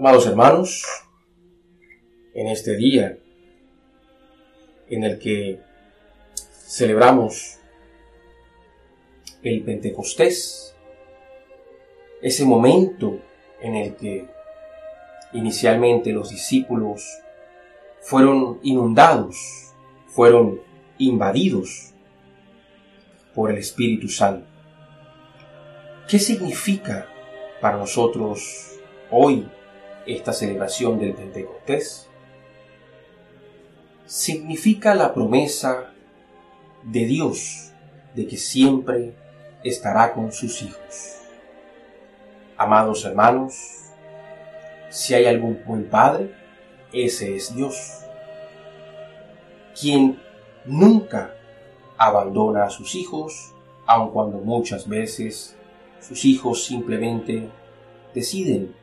Amados hermanos, en este día en el que celebramos el Pentecostés, ese momento en el que inicialmente los discípulos fueron inundados, fueron invadidos por el Espíritu Santo. ¿Qué significa para nosotros hoy esta celebración del Pentecostés? Significa la promesa de Dios de que siempre estará con sus hijos. Amados hermanos, si hay algún buen padre, ese es Dios, quien nunca abandona a sus hijos, aun cuando muchas veces sus hijos simplemente deciden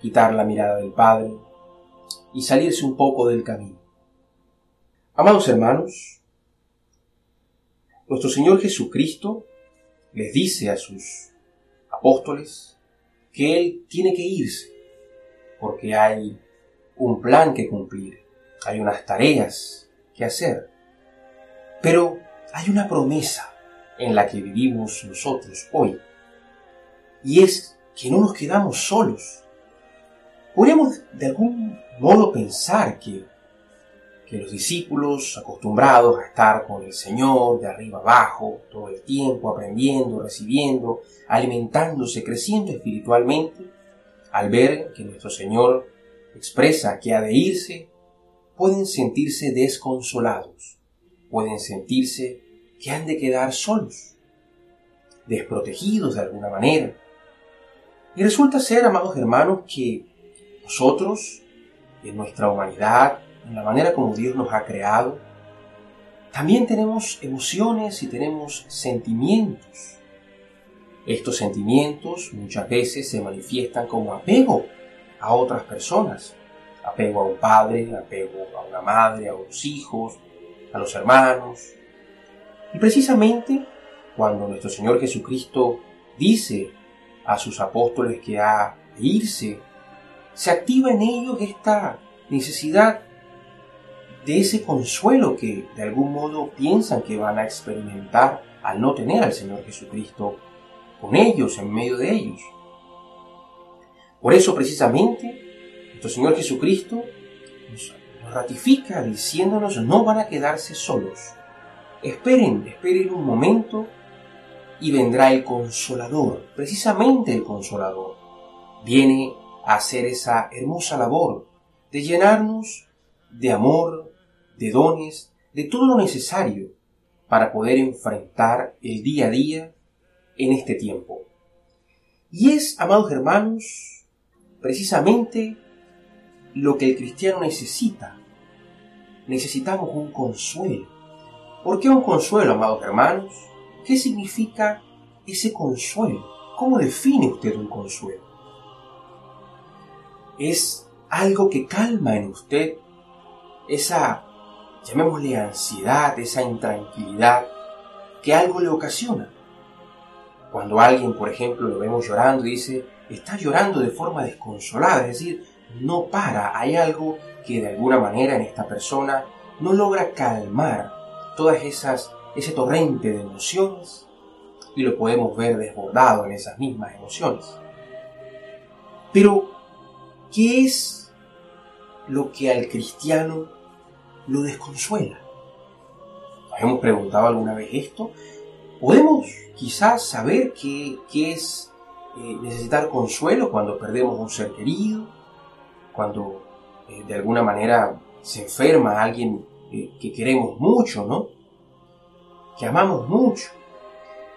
quitar la mirada del Padre y salirse un poco del camino. Amados hermanos, nuestro Señor Jesucristo les dice a sus apóstoles que Él tiene que irse porque hay un plan que cumplir, hay unas tareas que hacer. Pero hay una promesa en la que vivimos nosotros hoy, y es que no nos quedamos solos. Podríamos de algún modo pensar que, que los discípulos acostumbrados a estar con el Señor de arriba abajo, todo el tiempo aprendiendo, recibiendo, alimentándose, creciendo espiritualmente, al ver que nuestro Señor expresa que ha de irse, pueden sentirse desconsolados, pueden sentirse que han de quedar solos, desprotegidos de alguna manera. Y resulta ser, amados hermanos, que nosotros, en nuestra humanidad, en la manera como Dios nos ha creado, también tenemos emociones y tenemos sentimientos. Estos sentimientos muchas veces se manifiestan como apego a otras personas. Apego a un padre, apego a una madre, a unos hijos, a los hermanos. Y precisamente cuando nuestro Señor Jesucristo dice a sus apóstoles que ha irse, se activa en ellos esta necesidad de ese consuelo que de algún modo piensan que van a experimentar al no tener al Señor Jesucristo con ellos, en medio de ellos. Por eso precisamente nuestro Señor Jesucristo nos ratifica diciéndonos no van a quedarse solos. Esperen, esperen un momento y vendrá el consolador, precisamente el consolador. Viene hacer esa hermosa labor de llenarnos de amor, de dones, de todo lo necesario para poder enfrentar el día a día en este tiempo. Y es, amados hermanos, precisamente lo que el cristiano necesita. Necesitamos un consuelo. ¿Por qué un consuelo, amados hermanos? ¿Qué significa ese consuelo? ¿Cómo define usted un consuelo? Es algo que calma en usted esa, llamémosle ansiedad, esa intranquilidad que algo le ocasiona. Cuando alguien, por ejemplo, lo vemos llorando y dice, está llorando de forma desconsolada, es decir, no para, hay algo que de alguna manera en esta persona no logra calmar todas esas, ese torrente de emociones y lo podemos ver desbordado en esas mismas emociones. Pero, ¿qué es lo que al cristiano lo desconsuela? ¿Nos hemos preguntado alguna vez esto? ¿Podemos quizás saber qué, es eh, necesitar consuelo cuando perdemos un ser querido, cuando eh, de alguna manera se enferma alguien eh, que queremos mucho, ¿no? Que amamos mucho.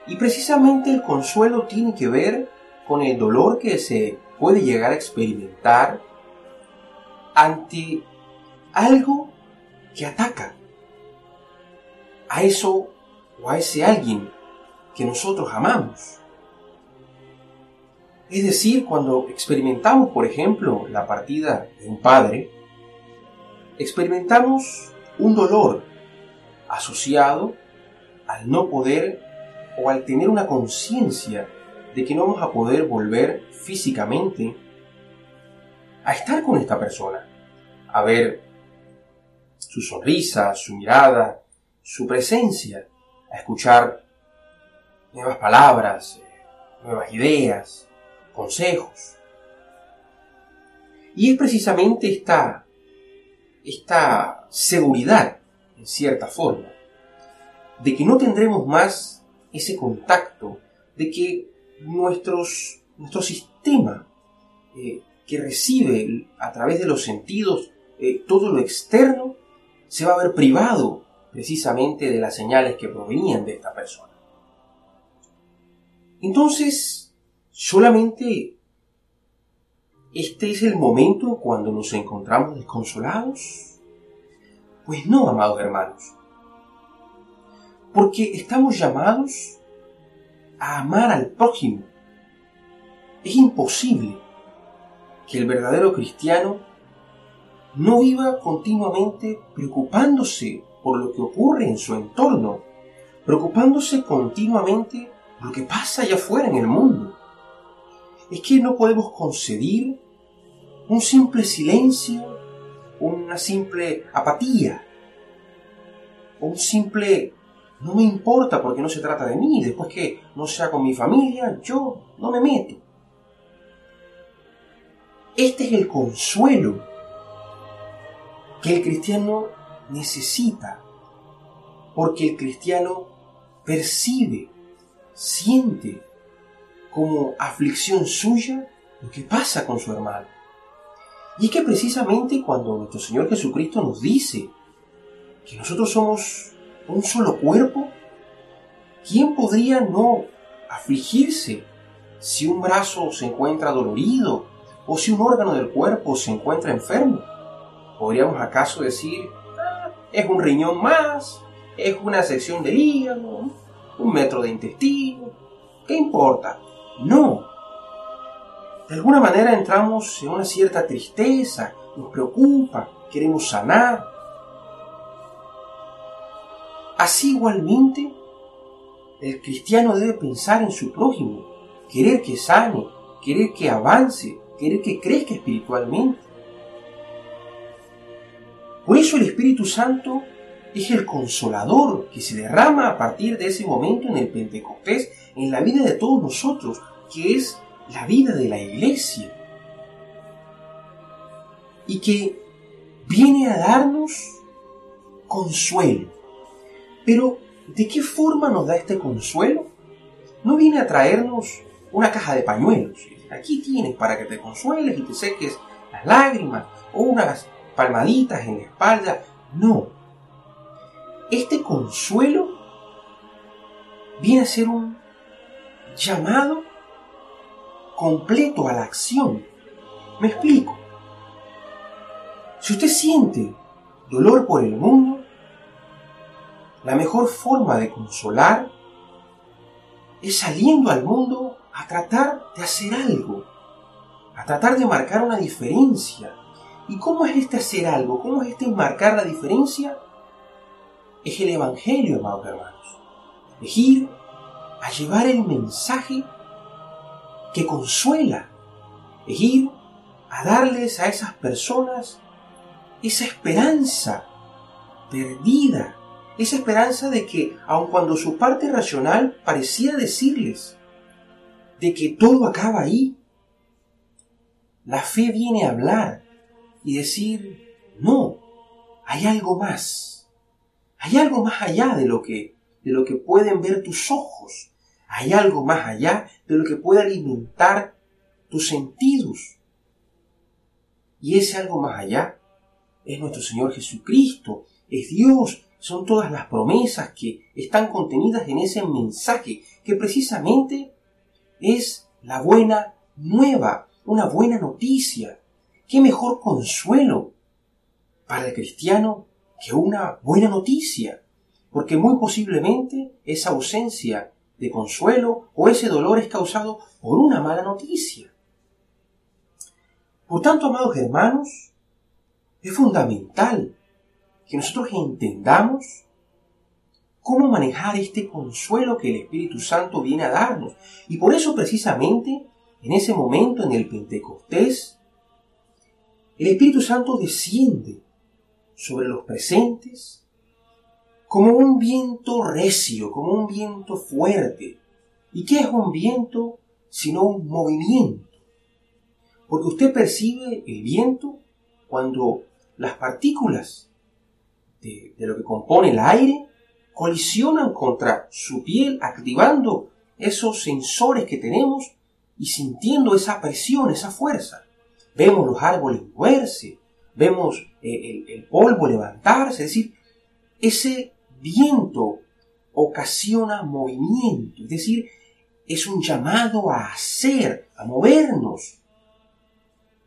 Y precisamente el consuelo tiene que ver con el dolor que se puede llegar a experimentar ante algo que ataca a eso o a ese alguien que nosotros amamos. Es decir, cuando experimentamos, por ejemplo, la partida de un padre, experimentamos un dolor asociado al no poder o al tener una conciencia de que no vamos a poder volver físicamente a estar con esta persona, a ver su sonrisa, su mirada, su presencia, a escuchar nuevas palabras, nuevas ideas, consejos. Y es precisamente esta, esta seguridad, en cierta forma, de que no tendremos más ese contacto, de que nuestros, nuestro sistema eh, que recibe a través de los sentidos eh, todo lo externo, se va a ver privado precisamente de las señales que provenían de esta persona. Entonces, solamente este es el momento cuando nos encontramos desconsolados. Pues no, amados hermanos, porque estamos llamados a amar al prójimo. Es imposible que el verdadero cristiano no viva continuamente preocupándose por lo que ocurre en su entorno, preocupándose continuamente por lo que pasa allá afuera en el mundo. Es que no podemos concebir un simple silencio, una simple apatía, un simple no me importa porque no se trata de mí, después que no sea con mi familia, yo no me meto. Este es el consuelo que el cristiano necesita, porque el cristiano percibe, siente como aflicción suya lo que pasa con su hermano. Y es que precisamente cuando nuestro Señor Jesucristo nos dice que nosotros somos un solo cuerpo, ¿quién podría no afligirse si un brazo se encuentra dolorido o si un órgano del cuerpo se encuentra enfermo? ¿Podríamos acaso decir, ah, es un riñón más, es una sección del hígado, un metro de intestino, ¿qué importa? No. De alguna manera entramos en una cierta tristeza, nos preocupa, queremos sanar, Así igualmente, el cristiano debe pensar en su prójimo, querer que sane, querer que avance, querer que crezca espiritualmente. Por eso el Espíritu Santo es el consolador que se derrama a partir de ese momento en el Pentecostés en la vida de todos nosotros, que es la vida de la iglesia. Y que viene a darnos consuelo pero, ¿de qué forma nos da este consuelo? No viene a traernos una caja de pañuelos. Aquí tienes para que te consueles y te seques las lágrimas o unas palmaditas en la espalda. No. Este consuelo viene a ser un llamado completo a la acción. Me explico. Si usted siente dolor por el mundo, la mejor forma de consolar es saliendo al mundo a tratar de hacer algo, a tratar de marcar una diferencia. ¿Y cómo es este hacer algo? ¿Cómo es este marcar la diferencia? Es el Evangelio, amados hermanos. Es ir a llevar el mensaje que consuela. Es ir a darles a esas personas esa esperanza perdida esa esperanza de que, aun cuando su parte racional parecía decirles de que todo acaba ahí, la fe viene a hablar y decir, no, hay algo más, hay algo más allá de lo que, de lo que pueden ver tus ojos, hay algo más allá de lo que puede alimentar tus sentidos. Y ese algo más allá es nuestro Señor Jesucristo, es Dios, son todas las promesas que están contenidas en ese mensaje, que precisamente es la buena nueva, una buena noticia. ¿Qué mejor consuelo para el cristiano que una buena noticia? Porque muy posiblemente esa ausencia de consuelo o ese dolor es causado por una mala noticia. Por tanto, amados hermanos, es fundamental que nosotros entendamos cómo manejar este consuelo que el Espíritu Santo viene a darnos. Y por eso precisamente, en ese momento, en el Pentecostés, el Espíritu Santo desciende sobre los presentes como un viento recio, como un viento fuerte. ¿Y qué es un viento sino un movimiento? Porque usted percibe el viento cuando las partículas de, lo que compone el aire colisionan contra su piel, activando esos sensores que tenemos y sintiendo esa presión, esa fuerza. Vemos los árboles moverse, vemos eh, el, polvo levantarse, es decir, ese viento ocasiona movimiento, es decir, es un llamado a hacer, a movernos.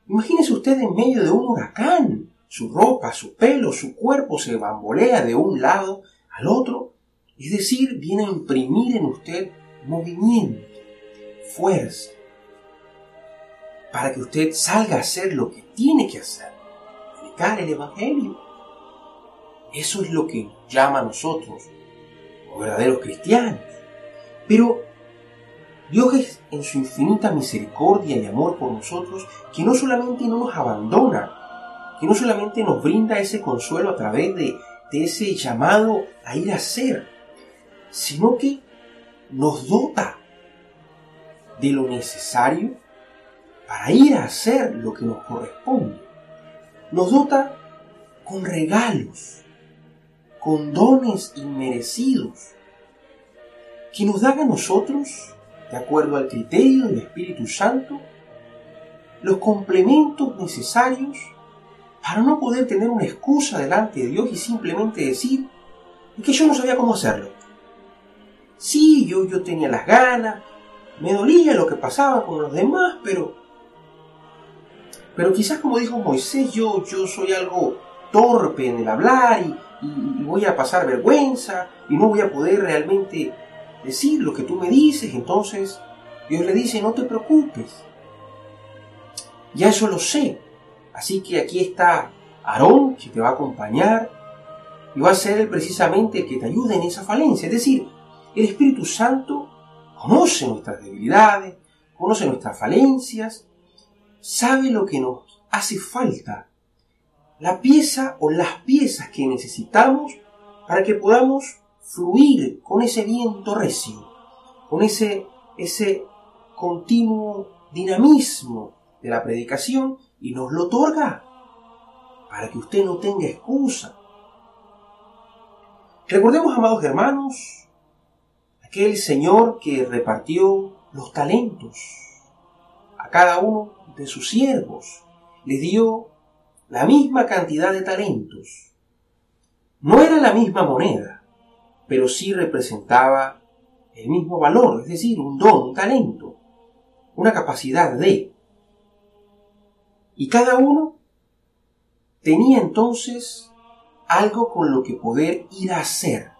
Imagínese usted en medio de un huracán, su ropa, su pelo, su cuerpo se bambolea de un lado al otro, es decir, viene a imprimir en usted movimiento, fuerza, para que usted salga a hacer lo que tiene que hacer, predicar el Evangelio. Eso es lo que llama a nosotros, los verdaderos cristianos. Pero Dios es en su infinita misericordia y amor por nosotros que no solamente no nos abandona, que no solamente nos brinda ese consuelo a través de, de ese llamado a ir a ser, sino que nos dota de lo necesario para ir a hacer lo que nos corresponde. Nos dota con regalos, con dones inmerecidos, que nos dan a nosotros, de acuerdo al criterio del Espíritu Santo, los complementos necesarios para no poder tener una excusa delante de Dios y simplemente decir que yo no sabía cómo hacerlo. Sí, yo, yo tenía las ganas, me dolía lo que pasaba con los demás, pero pero quizás como dijo Moisés, yo, yo soy algo torpe en el hablar y, voy a pasar vergüenza y no voy a poder realmente decir lo que tú me dices. Entonces Dios le dice, no te preocupes. Ya eso lo sé. Así que aquí está Aarón que te va a acompañar y va a ser precisamente el que te ayude en esa falencia. Es decir, el Espíritu Santo conoce nuestras debilidades, conoce nuestras falencias sabe lo que nos hace falta, la pieza o las piezas que necesitamos para que podamos fluir con ese viento recio, con ese, ese continuo dinamismo de la predicación y nos lo otorga para que usted no tenga excusa. Recordemos, amados hermanos, aquel Señor que repartió los talentos a cada uno de sus siervos. Le dio la misma cantidad de talentos. No era la misma moneda, pero sí representaba el mismo valor, es decir, un don, un talento, una capacidad de. Y cada uno tenía entonces algo con lo que poder ir a hacer.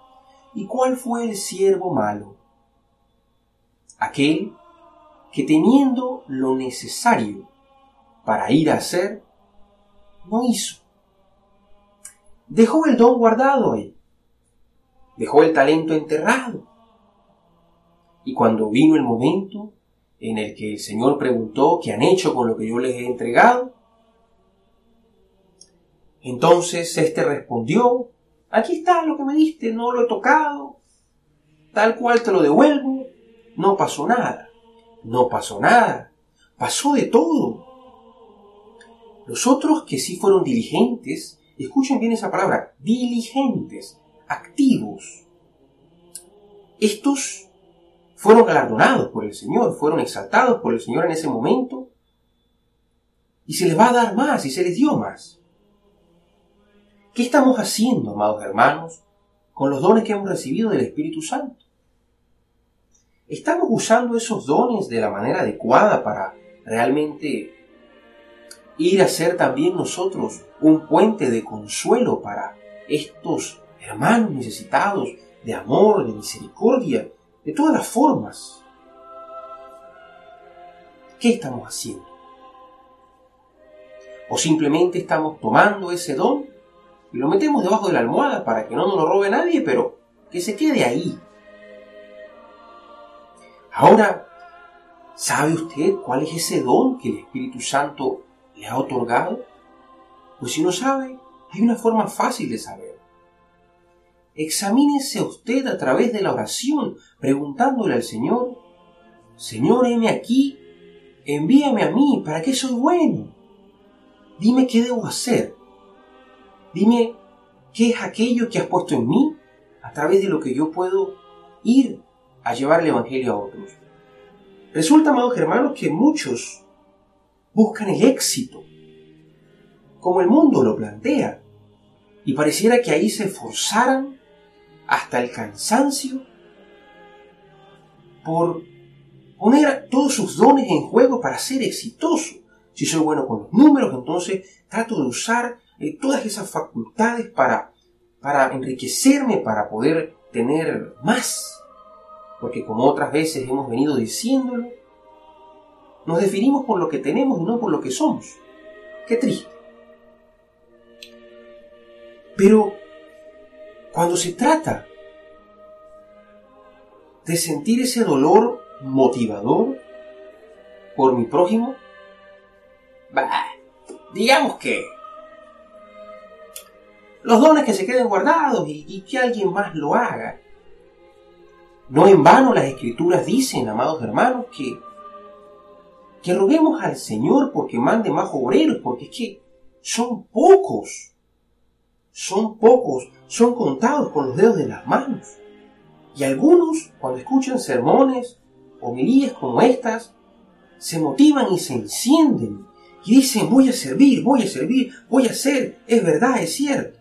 ¿Y cuál fue el siervo malo? Aquel que teniendo lo necesario para ir a hacer, no hizo. Dejó el don guardado ahí. Dejó el talento enterrado. Y cuando vino el momento en el que el Señor preguntó qué han hecho con lo que yo les he entregado, entonces éste respondió, aquí está lo que me diste, no lo he tocado, tal cual te lo devuelvo, no pasó nada no pasó nada, pasó de todo. Los otros que sí fueron diligentes, escuchen bien esa palabra, diligentes, activos. Estos fueron galardonados por el Señor, fueron exaltados por el Señor en ese momento, y se les va a dar más y se les dio más. ¿Qué estamos haciendo, amados hermanos, con los dones que hemos recibido del Espíritu Santo? ¿Estamos usando esos dones de la manera adecuada para realmente ir a ser también nosotros un puente de consuelo para estos hermanos necesitados de amor, de misericordia, de todas las formas? ¿Qué estamos haciendo? ¿O simplemente estamos tomando ese don y lo metemos debajo de la almohada para que no nos lo robe nadie, pero que se quede ahí, Ahora, ¿sabe usted cuál es ese don que el Espíritu Santo le ha otorgado? Pues si no sabe, hay una forma fácil de saber. Examínese usted a través de la oración, preguntándole al Señor, Señor, heme aquí, envíame a mí, ¿para qué soy bueno? Dime qué debo hacer. Dime qué es aquello que has puesto en mí a través de lo que yo puedo ir a llevar el Evangelio a otros. Resulta, amados hermanos, que muchos buscan el éxito, como el mundo lo plantea, y pareciera que ahí se esforzaran hasta el cansancio por poner todos sus dones en juego para ser exitoso. Si soy bueno con los números, entonces trato de usar eh, todas esas facultades para, para enriquecerme, para poder tener más. Porque como otras veces hemos venido diciéndolo, nos definimos por lo que tenemos y no por lo que somos. Qué triste. Pero cuando se trata de sentir ese dolor motivador por mi prójimo, digamos que los dones que se queden guardados y, que alguien más lo haga. No en vano las escrituras dicen, amados hermanos, que, que roguemos al Señor porque mande más obreros, porque es que son pocos, son pocos, son contados con los dedos de las manos. Y algunos, cuando escuchan sermones, homilías como estas, se motivan y se encienden y dicen, voy a servir, voy a servir, voy a hacer, es verdad, es cierto.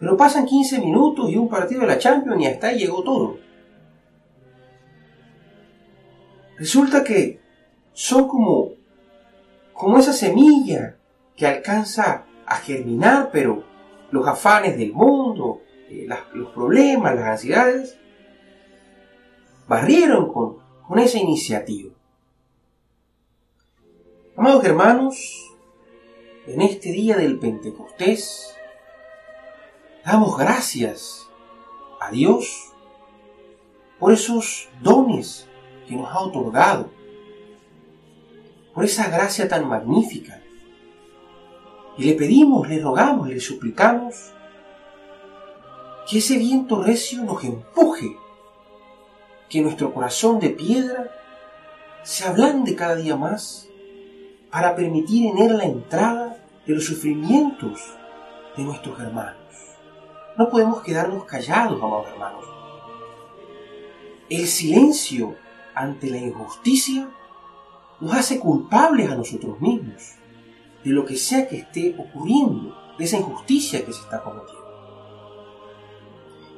Pero pasan 15 minutos y un partido de la Champions y hasta ahí llegó todo. Resulta que son como, como esa semilla que alcanza a germinar, pero los afanes del mundo, eh, los problemas, las ansiedades, barrieron con, con esa iniciativa. Amados hermanos, en este día del Pentecostés, damos gracias a Dios por esos dones que nos ha otorgado, por esa gracia tan magnífica. Y le pedimos, le rogamos, le suplicamos que ese viento recio nos empuje, que nuestro corazón de piedra se ablande cada día más para permitir en él la entrada de los sufrimientos de nuestros hermanos. No podemos quedarnos callados, amados hermanos. El silencio ante la injusticia nos hace culpables a nosotros mismos de lo que sea que esté ocurriendo, de esa injusticia que se está cometiendo.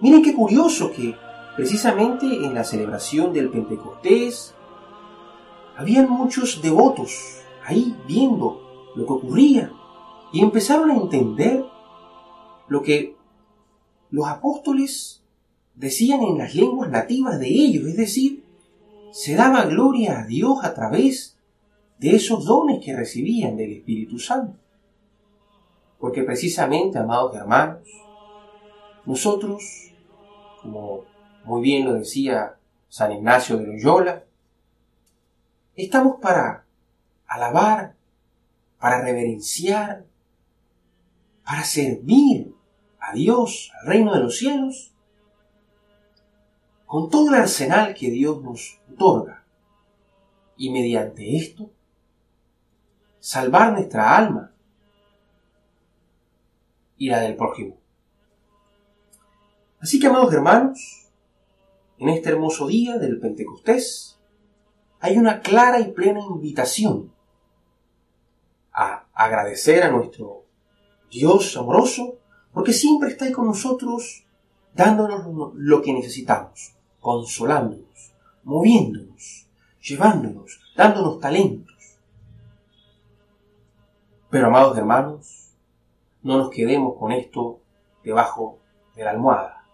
Miren qué curioso que precisamente en la celebración del Pentecostés habían muchos devotos ahí viendo lo que ocurría y empezaron a entender lo que los apóstoles decían en las lenguas nativas de ellos, es decir, se daba gloria a Dios a través de esos dones que recibían del Espíritu Santo. Porque precisamente, amados hermanos, nosotros, como muy bien lo decía San Ignacio de Loyola, estamos para alabar, para reverenciar, para servir a Dios, al reino de los cielos, con todo el arsenal que Dios nos otorga. Y mediante esto, salvar nuestra alma y la del prójimo. Así que, amados hermanos, en este hermoso día del Pentecostés, hay una clara y plena invitación a agradecer a nuestro Dios amoroso porque siempre está ahí con nosotros dándonos lo que necesitamos, consolándonos, moviéndonos, llevándonos, dándonos talentos. Pero amados hermanos, no nos quedemos con esto debajo de la almohada.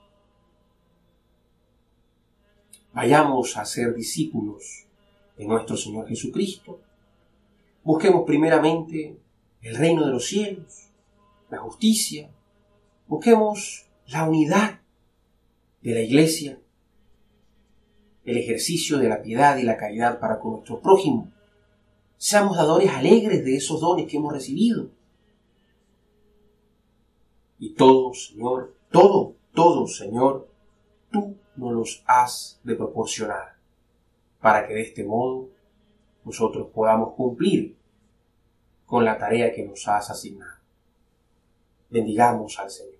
Vayamos a ser discípulos de nuestro Señor Jesucristo. Busquemos primeramente el reino de los cielos, la justicia, Busquemos la unidad de la iglesia, el ejercicio de la piedad y la caridad para con nuestro prójimo. Seamos dadores alegres de esos dones que hemos recibido. Y todo, Señor, todo, todo, Señor, tú nos los has de proporcionar, para que de este modo nosotros podamos cumplir con la tarea que nos has asignado. Bendigamos al Señor.